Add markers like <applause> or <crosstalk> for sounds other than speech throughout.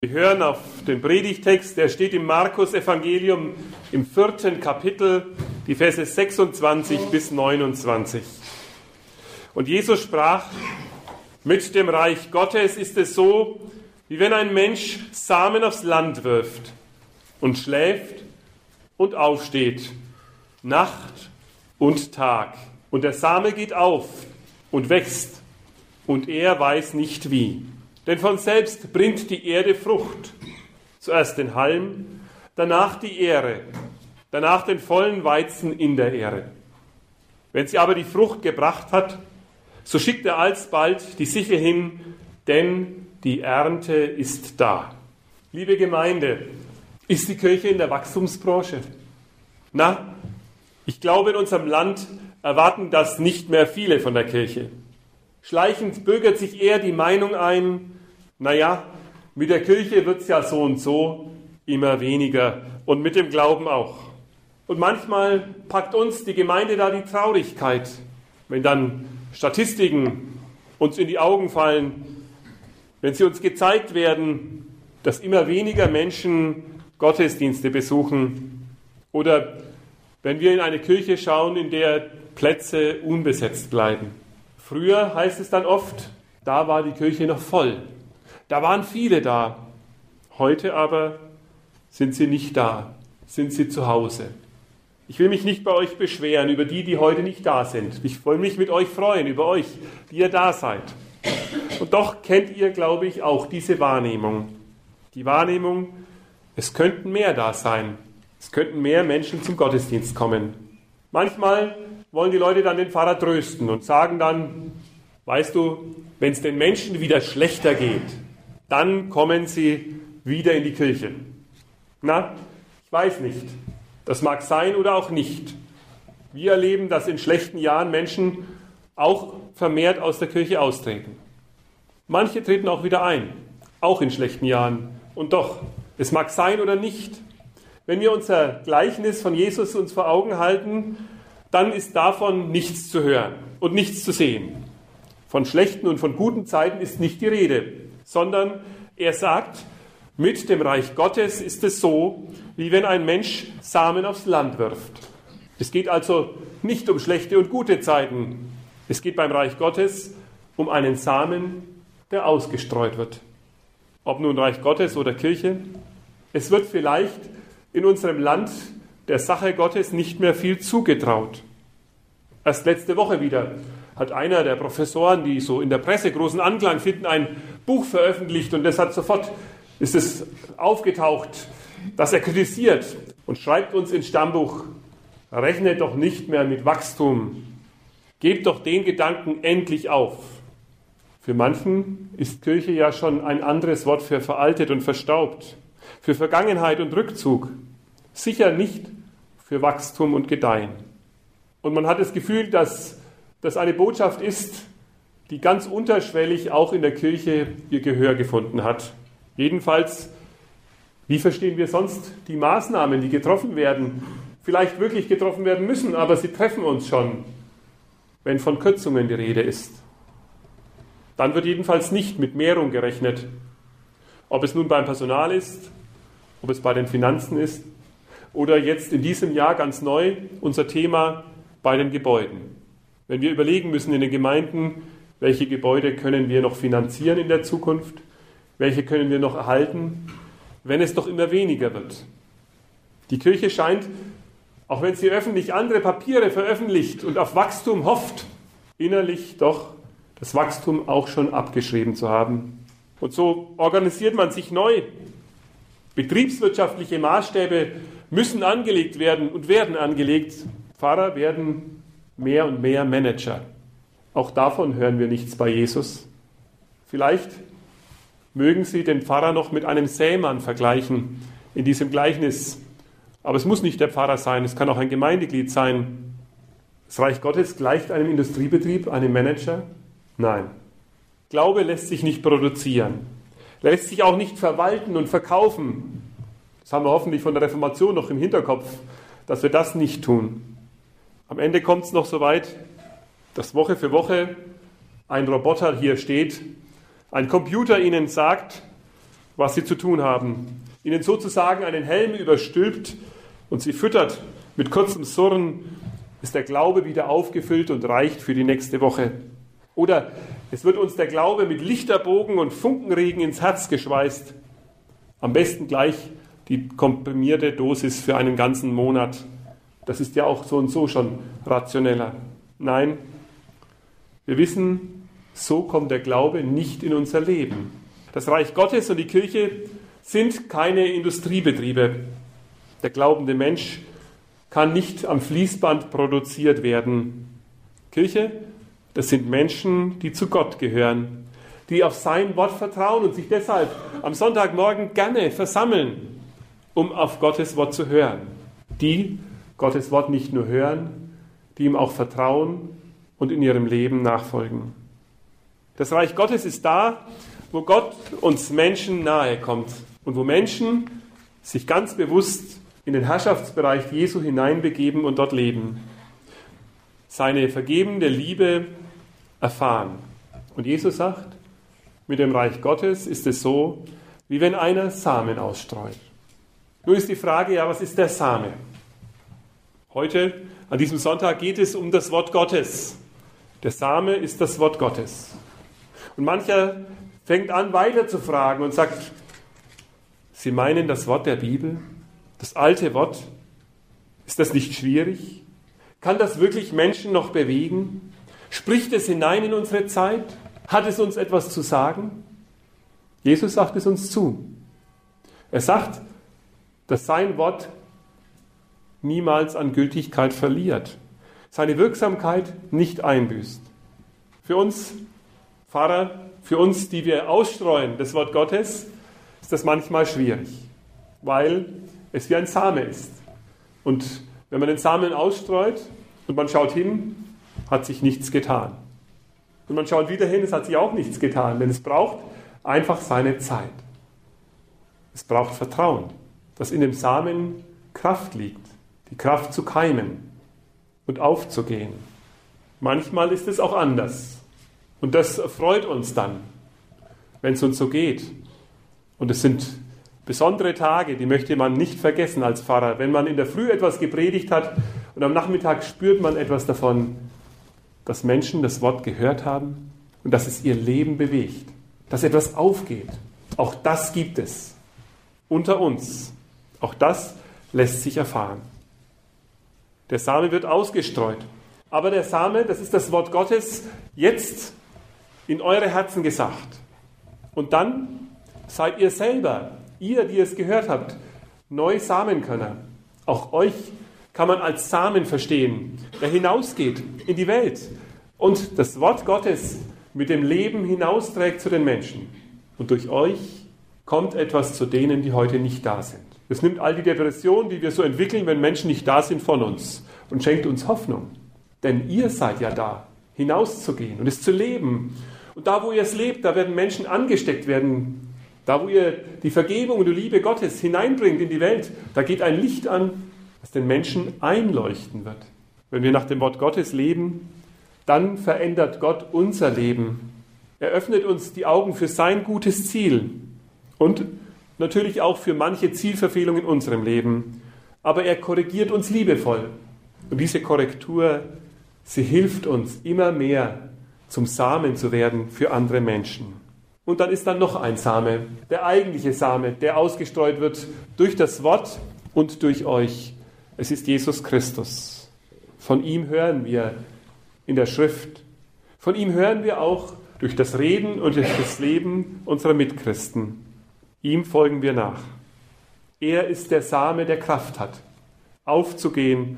Wir hören auf den Predigtext, der steht im Markus Evangelium im vierten Kapitel, die Verse 26 bis 29. Und Jesus sprach, mit dem Reich Gottes ist es so, wie wenn ein Mensch Samen aufs Land wirft und schläft und aufsteht, Nacht und Tag. Und der Same geht auf und wächst, und er weiß nicht wie. Denn von selbst bringt die Erde Frucht. Zuerst den Halm, danach die Ähre, danach den vollen Weizen in der Ähre. Wenn sie aber die Frucht gebracht hat, so schickt er alsbald die Sichel hin, denn die Ernte ist da. Liebe Gemeinde, ist die Kirche in der Wachstumsbranche? Na, ich glaube, in unserem Land erwarten das nicht mehr viele von der Kirche. Schleichend bürgert sich eher die Meinung ein, naja, mit der Kirche wird es ja so und so immer weniger und mit dem Glauben auch. Und manchmal packt uns die Gemeinde da die Traurigkeit, wenn dann Statistiken uns in die Augen fallen, wenn sie uns gezeigt werden, dass immer weniger Menschen Gottesdienste besuchen oder wenn wir in eine Kirche schauen, in der Plätze unbesetzt bleiben. Früher heißt es dann oft, da war die Kirche noch voll. Da waren viele da. Heute aber sind sie nicht da, sind sie zu Hause. Ich will mich nicht bei euch beschweren über die, die heute nicht da sind. Ich will mich mit euch freuen über euch, die ihr da seid. Und doch kennt ihr, glaube ich, auch diese Wahrnehmung. Die Wahrnehmung, es könnten mehr da sein. Es könnten mehr Menschen zum Gottesdienst kommen. Manchmal wollen die Leute dann den Pfarrer trösten und sagen dann, weißt du, wenn es den Menschen wieder schlechter geht, dann kommen sie wieder in die Kirche. Na, ich weiß nicht. Das mag sein oder auch nicht. Wir erleben, dass in schlechten Jahren Menschen auch vermehrt aus der Kirche austreten. Manche treten auch wieder ein, auch in schlechten Jahren. Und doch, es mag sein oder nicht. Wenn wir unser Gleichnis von Jesus uns vor Augen halten, dann ist davon nichts zu hören und nichts zu sehen. Von schlechten und von guten Zeiten ist nicht die Rede sondern er sagt, mit dem Reich Gottes ist es so, wie wenn ein Mensch Samen aufs Land wirft. Es geht also nicht um schlechte und gute Zeiten. Es geht beim Reich Gottes um einen Samen, der ausgestreut wird. Ob nun Reich Gottes oder Kirche, es wird vielleicht in unserem Land der Sache Gottes nicht mehr viel zugetraut. Erst letzte Woche wieder hat einer der Professoren, die so in der Presse großen Anklang finden, ein Buch veröffentlicht und das hat sofort ist es aufgetaucht, dass er kritisiert und schreibt uns ins Stammbuch, rechnet doch nicht mehr mit Wachstum, gebt doch den Gedanken endlich auf. Für manchen ist Kirche ja schon ein anderes Wort für veraltet und verstaubt, für Vergangenheit und Rückzug, sicher nicht für Wachstum und Gedeihen. Und man hat das Gefühl, dass das eine Botschaft ist, die ganz unterschwellig auch in der Kirche ihr Gehör gefunden hat. Jedenfalls, wie verstehen wir sonst die Maßnahmen, die getroffen werden? Vielleicht wirklich getroffen werden müssen, aber sie treffen uns schon, wenn von Kürzungen die Rede ist. Dann wird jedenfalls nicht mit Mehrung gerechnet. Ob es nun beim Personal ist, ob es bei den Finanzen ist oder jetzt in diesem Jahr ganz neu unser Thema bei den Gebäuden. Wenn wir überlegen müssen in den Gemeinden, welche Gebäude können wir noch finanzieren in der Zukunft, welche können wir noch erhalten, wenn es doch immer weniger wird. Die Kirche scheint, auch wenn sie öffentlich andere Papiere veröffentlicht und auf Wachstum hofft, innerlich doch das Wachstum auch schon abgeschrieben zu haben. Und so organisiert man sich neu. Betriebswirtschaftliche Maßstäbe müssen angelegt werden und werden angelegt. Pfarrer werden mehr und mehr Manager. Auch davon hören wir nichts bei Jesus. Vielleicht mögen Sie den Pfarrer noch mit einem Sämann vergleichen in diesem Gleichnis. Aber es muss nicht der Pfarrer sein, es kann auch ein Gemeindeglied sein. Das Reich Gottes gleicht einem Industriebetrieb, einem Manager? Nein. Glaube lässt sich nicht produzieren, lässt sich auch nicht verwalten und verkaufen. Das haben wir hoffentlich von der Reformation noch im Hinterkopf, dass wir das nicht tun. Am Ende kommt es noch so weit, dass Woche für Woche ein Roboter hier steht, ein Computer Ihnen sagt, was sie zu tun haben, ihnen sozusagen einen Helm überstülpt und sie füttert mit kurzem Surren, ist der Glaube wieder aufgefüllt und reicht für die nächste Woche. Oder es wird uns der Glaube mit Lichterbogen und Funkenregen ins Herz geschweißt. Am besten gleich die komprimierte Dosis für einen ganzen Monat. Das ist ja auch so und so schon rationeller. Nein, wir wissen, so kommt der Glaube nicht in unser Leben. Das Reich Gottes und die Kirche sind keine Industriebetriebe. Der glaubende Mensch kann nicht am Fließband produziert werden. Kirche, das sind Menschen, die zu Gott gehören, die auf sein Wort vertrauen und sich deshalb am Sonntagmorgen gerne versammeln, um auf Gottes Wort zu hören. Die Gottes Wort nicht nur hören, die ihm auch vertrauen und in ihrem Leben nachfolgen. Das Reich Gottes ist da, wo Gott uns Menschen nahe kommt und wo Menschen sich ganz bewusst in den Herrschaftsbereich Jesu hineinbegeben und dort leben. Seine vergebende Liebe erfahren. Und Jesus sagt, mit dem Reich Gottes ist es so, wie wenn einer Samen ausstreut. Nun ist die Frage, ja, was ist der Same? Heute, an diesem Sonntag, geht es um das Wort Gottes. Der Same ist das Wort Gottes. Und mancher fängt an, weiter zu fragen und sagt, Sie meinen das Wort der Bibel? Das alte Wort? Ist das nicht schwierig? Kann das wirklich Menschen noch bewegen? Spricht es hinein in unsere Zeit? Hat es uns etwas zu sagen? Jesus sagt es uns zu. Er sagt, dass sein Wort niemals an Gültigkeit verliert, seine Wirksamkeit nicht einbüßt. Für uns Pfarrer, für uns, die wir ausstreuen das Wort Gottes, ist das manchmal schwierig, weil es wie ein Same ist. Und wenn man den Samen ausstreut und man schaut hin, hat sich nichts getan. Und man schaut wieder hin, es hat sich auch nichts getan, denn es braucht einfach seine Zeit. Es braucht Vertrauen, dass in dem Samen Kraft liegt, die Kraft zu keimen und aufzugehen. Manchmal ist es auch anders. Und das freut uns dann, wenn es uns so geht. Und es sind besondere Tage, die möchte man nicht vergessen als Pfarrer. Wenn man in der Früh etwas gepredigt hat und am Nachmittag spürt man etwas davon, dass Menschen das Wort gehört haben und dass es ihr Leben bewegt, dass etwas aufgeht. Auch das gibt es unter uns. Auch das lässt sich erfahren. Der Same wird ausgestreut. Aber der Same, das ist das Wort Gottes, jetzt in eure Herzen gesagt. Und dann seid ihr selber, ihr, die es gehört habt, neu Samenkönner. Auch euch kann man als Samen verstehen, der hinausgeht in die Welt und das Wort Gottes mit dem Leben hinausträgt zu den Menschen. Und durch euch kommt etwas zu denen, die heute nicht da sind. Es nimmt all die Depressionen, die wir so entwickeln, wenn Menschen nicht da sind, von uns und schenkt uns Hoffnung. Denn ihr seid ja da, hinauszugehen und es zu leben. Und da, wo ihr es lebt, da werden Menschen angesteckt werden. Da, wo ihr die Vergebung und die Liebe Gottes hineinbringt in die Welt, da geht ein Licht an, das den Menschen einleuchten wird. Wenn wir nach dem Wort Gottes leben, dann verändert Gott unser Leben. Er öffnet uns die Augen für sein gutes Ziel und natürlich auch für manche Zielverfehlung in unserem Leben. Aber er korrigiert uns liebevoll. Und diese Korrektur, sie hilft uns immer mehr zum Samen zu werden für andere Menschen. Und dann ist dann noch ein Same, der eigentliche Same, der ausgestreut wird durch das Wort und durch euch. Es ist Jesus Christus. Von ihm hören wir in der Schrift. Von ihm hören wir auch durch das Reden und durch das Leben unserer Mitchristen. Ihm folgen wir nach. Er ist der Same, der Kraft hat, aufzugehen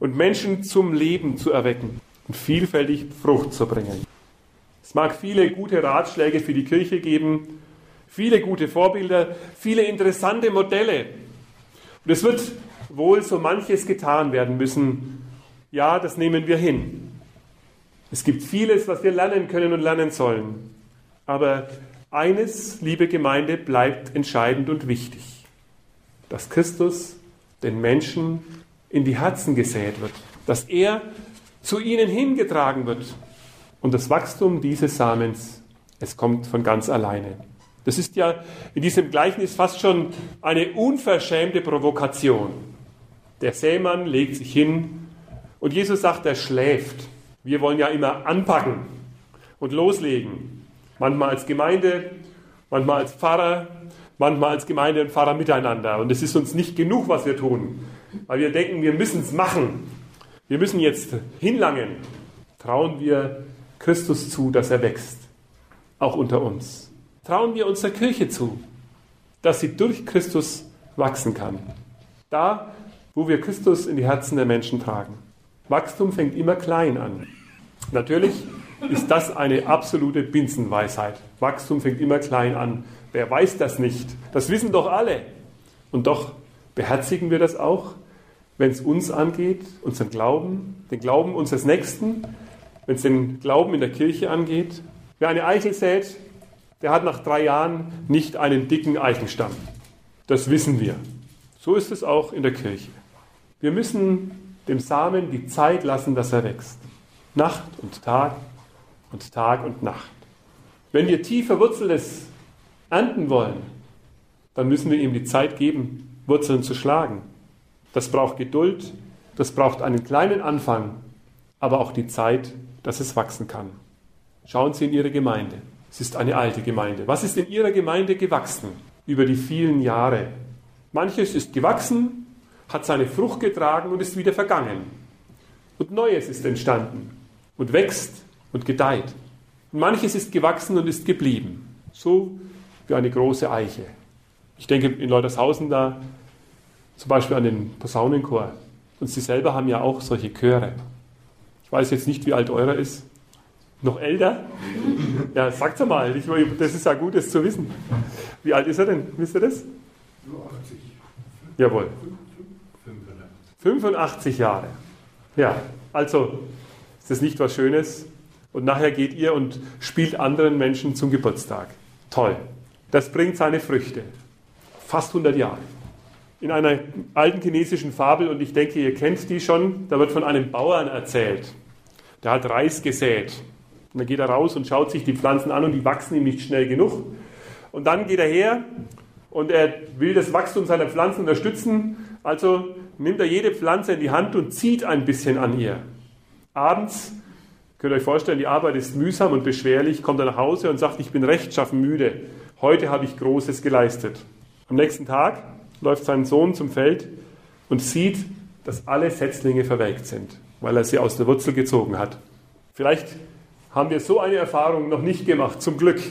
und Menschen zum Leben zu erwecken und vielfältig Frucht zu bringen. Es mag viele gute Ratschläge für die Kirche geben, viele gute Vorbilder, viele interessante Modelle. Und es wird wohl so manches getan werden müssen. Ja, das nehmen wir hin. Es gibt vieles, was wir lernen können und lernen sollen. Aber eines, liebe Gemeinde, bleibt entscheidend und wichtig. Dass Christus den Menschen in die Herzen gesät wird. Dass er zu ihnen hingetragen wird. Und das Wachstum dieses Samens, es kommt von ganz alleine. Das ist ja in diesem Gleichnis fast schon eine unverschämte Provokation. Der Sämann legt sich hin und Jesus sagt, er schläft. Wir wollen ja immer anpacken und loslegen. Manchmal als Gemeinde, manchmal als Pfarrer, manchmal als Gemeinde und Pfarrer miteinander. Und es ist uns nicht genug, was wir tun, weil wir denken, wir müssen es machen. Wir müssen jetzt hinlangen. Trauen wir Christus zu, dass er wächst, auch unter uns. Trauen wir unserer Kirche zu, dass sie durch Christus wachsen kann. Da, wo wir Christus in die Herzen der Menschen tragen. Wachstum fängt immer klein an. Natürlich ist das eine absolute Binsenweisheit. Wachstum fängt immer klein an. Wer weiß das nicht? Das wissen doch alle. Und doch beherzigen wir das auch, wenn es uns angeht, unseren Glauben, den Glauben unseres Nächsten, wenn es den Glauben in der Kirche angeht. Wer eine Eichel sät, der hat nach drei Jahren nicht einen dicken Eichenstamm. Das wissen wir. So ist es auch in der Kirche. Wir müssen dem Samen die Zeit lassen, dass er wächst. Nacht und Tag und Tag und Nacht. Wenn wir tief verwurzeltes ernten wollen, dann müssen wir ihm die Zeit geben, Wurzeln zu schlagen. Das braucht Geduld, das braucht einen kleinen Anfang, aber auch die Zeit, dass es wachsen kann. Schauen Sie in Ihre Gemeinde. Es ist eine alte Gemeinde. Was ist in Ihrer Gemeinde gewachsen über die vielen Jahre? Manches ist gewachsen, hat seine Frucht getragen und ist wieder vergangen. Und Neues ist entstanden und wächst und gedeiht. Und manches ist gewachsen und ist geblieben. So wie eine große Eiche. Ich denke in Leutershausen da zum Beispiel an den Posaunenchor. Und Sie selber haben ja auch solche Chöre. Ich weiß jetzt nicht, wie alt eurer ist. Noch älter? <laughs> Ja, sagt's mal. Ich, das ist ja gut, das zu wissen. Wie alt ist er denn? Wisst ihr das? 80. Jawohl. 85 Jahre. Ja, also ist das nicht was Schönes? Und nachher geht ihr und spielt anderen Menschen zum Geburtstag. Toll. Das bringt seine Früchte. Fast 100 Jahre. In einer alten chinesischen Fabel, und ich denke, ihr kennt die schon, da wird von einem Bauern erzählt. Der hat Reis gesät. Und dann geht er raus und schaut sich die Pflanzen an und die wachsen ihm nicht schnell genug. Und dann geht er her und er will das Wachstum seiner Pflanzen unterstützen. Also nimmt er jede Pflanze in die Hand und zieht ein bisschen an ihr. Abends, könnt ihr euch vorstellen, die Arbeit ist mühsam und beschwerlich, kommt er nach Hause und sagt, ich bin rechtschaffen müde. Heute habe ich Großes geleistet. Am nächsten Tag läuft sein Sohn zum Feld und sieht, dass alle Setzlinge verwelkt sind, weil er sie aus der Wurzel gezogen hat. Vielleicht haben wir so eine Erfahrung noch nicht gemacht, zum Glück.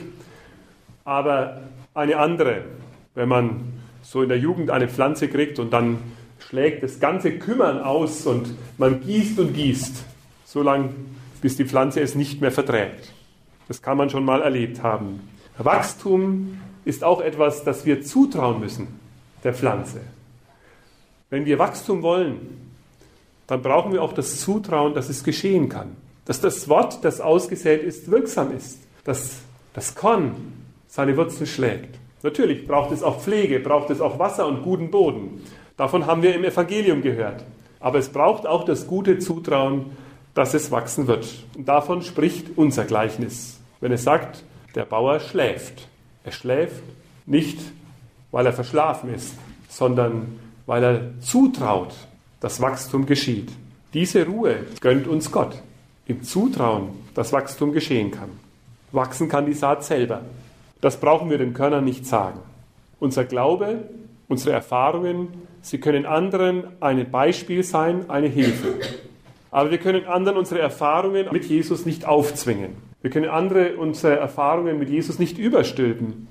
Aber eine andere, wenn man so in der Jugend eine Pflanze kriegt und dann schlägt das ganze Kümmern aus und man gießt und gießt, so lange, bis die Pflanze es nicht mehr verträgt. Das kann man schon mal erlebt haben. Wachstum ist auch etwas, das wir zutrauen müssen der Pflanze. Wenn wir Wachstum wollen, dann brauchen wir auch das Zutrauen, dass es geschehen kann. Dass das Wort, das ausgesät ist, wirksam ist. Dass das Korn seine Wurzeln schlägt. Natürlich braucht es auch Pflege, braucht es auch Wasser und guten Boden. Davon haben wir im Evangelium gehört. Aber es braucht auch das gute Zutrauen, dass es wachsen wird. Und davon spricht unser Gleichnis, wenn es sagt, der Bauer schläft. Er schläft nicht, weil er verschlafen ist, sondern weil er zutraut, dass Wachstum geschieht. Diese Ruhe gönnt uns Gott. Im Zutrauen, dass Wachstum geschehen kann. Wachsen kann die Saat selber. Das brauchen wir den Körnern nicht sagen. Unser Glaube, unsere Erfahrungen, sie können anderen ein Beispiel sein, eine Hilfe. Aber wir können anderen unsere Erfahrungen mit Jesus nicht aufzwingen. Wir können andere unsere Erfahrungen mit Jesus nicht überstülpen.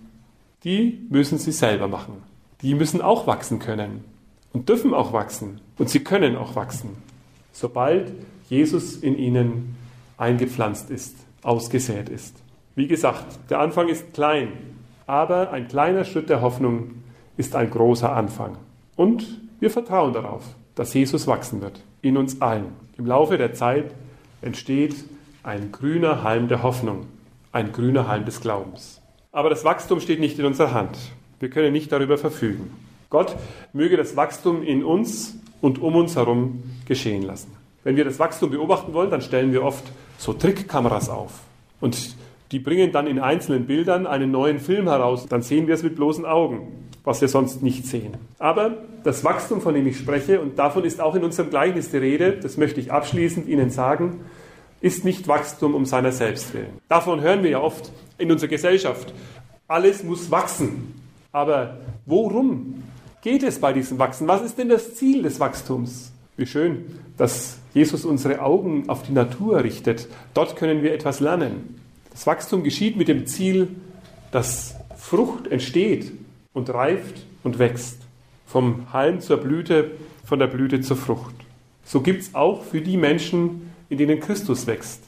Die müssen sie selber machen. Die müssen auch wachsen können und dürfen auch wachsen. Und sie können auch wachsen, sobald Jesus in ihnen eingepflanzt ist, ausgesät ist. Wie gesagt, der Anfang ist klein, aber ein kleiner Schritt der Hoffnung ist ein großer Anfang. Und wir vertrauen darauf, dass Jesus wachsen wird, in uns allen. Im Laufe der Zeit entsteht ein grüner Halm der Hoffnung, ein grüner Halm des Glaubens. Aber das Wachstum steht nicht in unserer Hand. Wir können nicht darüber verfügen. Gott möge das Wachstum in uns und um uns herum geschehen lassen. Wenn wir das Wachstum beobachten wollen, dann stellen wir oft so Trickkameras auf. Und Die bringen dann in einzelnen Bildern einen neuen Film heraus. Dann sehen wir es mit bloßen Augen, was wir sonst nicht sehen. Aber das Wachstum, von dem ich spreche, und davon ist auch in unserem Gleichnis die Rede, das möchte ich abschließend Ihnen sagen, ist nicht Wachstum um seiner selbst willen. Davon hören wir ja oft in unserer Gesellschaft. Alles muss wachsen. Aber worum geht es bei diesem Wachsen? Was ist denn das Ziel des Wachstums? Wie schön, dass Jesus unsere Augen auf die Natur richtet. Dort können wir etwas lernen. Das Wachstum geschieht mit dem Ziel, dass Frucht entsteht und reift und wächst. Vom Halm zur Blüte, von der Blüte zur Frucht. So gibt es auch für die Menschen, in denen Christus wächst,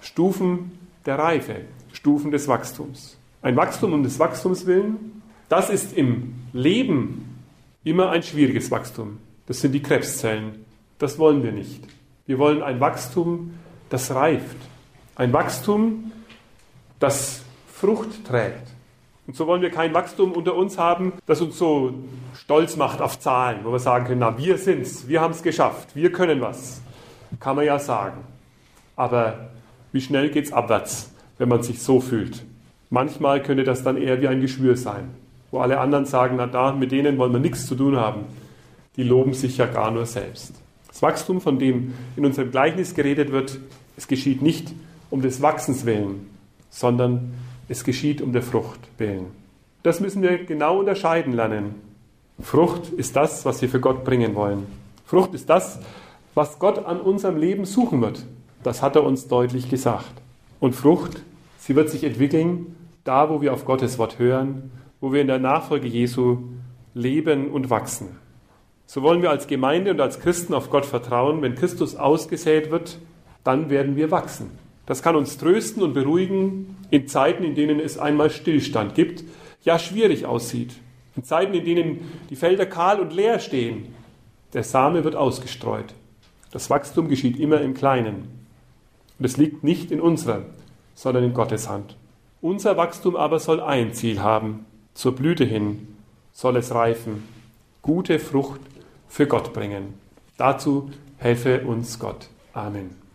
Stufen der Reife, Stufen des Wachstums. Ein Wachstum um des Wachstums willen, das ist im Leben immer ein schwieriges Wachstum. Das sind die Krebszellen. Das wollen wir nicht. Wir wollen ein Wachstum, das reift. Ein Wachstum, das Frucht trägt. Und so wollen wir kein Wachstum unter uns haben, das uns so stolz macht auf Zahlen, wo wir sagen können, na, wir sind's, wir haben es geschafft, wir können was. Kann man ja sagen. Aber wie schnell geht es abwärts, wenn man sich so fühlt? Manchmal könnte das dann eher wie ein Geschwür sein, wo alle anderen sagen, na da, mit denen wollen wir nichts zu tun haben. Die loben sich ja gar nur selbst. Das Wachstum, von dem in unserem Gleichnis geredet wird, es geschieht nicht um des Wachsens willen, sondern es geschieht um der Frucht willen. Das müssen wir genau unterscheiden lernen. Frucht ist das, was wir für Gott bringen wollen. Frucht ist das, was Gott an unserem Leben suchen wird. Das hat er uns deutlich gesagt. Und Frucht, sie wird sich entwickeln, da wo wir auf Gottes Wort hören, wo wir in der Nachfolge Jesu leben und wachsen. So wollen wir als Gemeinde und als Christen auf Gott vertrauen. Wenn Christus ausgesät wird, dann werden wir wachsen. Das kann uns trösten und beruhigen in Zeiten, in denen es einmal Stillstand gibt, ja schwierig aussieht. In Zeiten, in denen die Felder kahl und leer stehen. Der Same wird ausgestreut. Das Wachstum geschieht immer im Kleinen. Und es liegt nicht in unserer, sondern in Gottes Hand. Unser Wachstum aber soll ein Ziel haben. Zur Blüte hin soll es reifen, gute Frucht für Gott bringen. Dazu helfe uns Gott. Amen.